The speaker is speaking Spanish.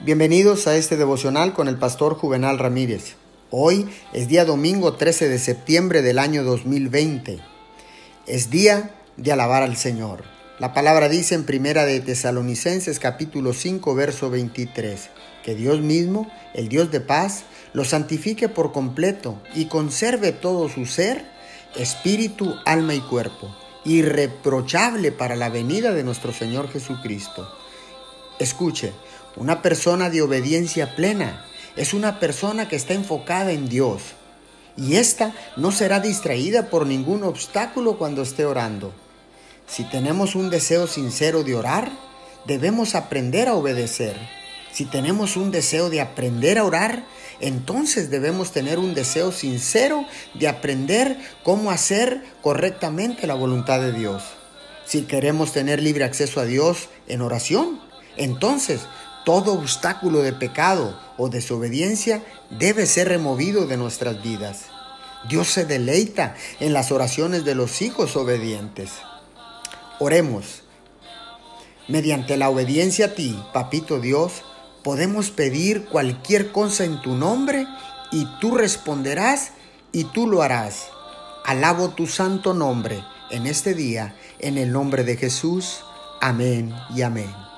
Bienvenidos a este devocional con el pastor Juvenal Ramírez. Hoy es día domingo 13 de septiembre del año 2020. Es día de alabar al Señor. La palabra dice en Primera de Tesalonicenses capítulo 5 verso 23 que Dios mismo, el Dios de paz, lo santifique por completo y conserve todo su ser, espíritu, alma y cuerpo, irreprochable para la venida de nuestro Señor Jesucristo. Escuche, una persona de obediencia plena es una persona que está enfocada en Dios y ésta no será distraída por ningún obstáculo cuando esté orando. Si tenemos un deseo sincero de orar, debemos aprender a obedecer. Si tenemos un deseo de aprender a orar, entonces debemos tener un deseo sincero de aprender cómo hacer correctamente la voluntad de Dios. Si queremos tener libre acceso a Dios en oración, entonces, todo obstáculo de pecado o desobediencia debe ser removido de nuestras vidas. Dios se deleita en las oraciones de los hijos obedientes. Oremos. Mediante la obediencia a ti, Papito Dios, podemos pedir cualquier cosa en tu nombre y tú responderás y tú lo harás. Alabo tu santo nombre en este día, en el nombre de Jesús. Amén y amén.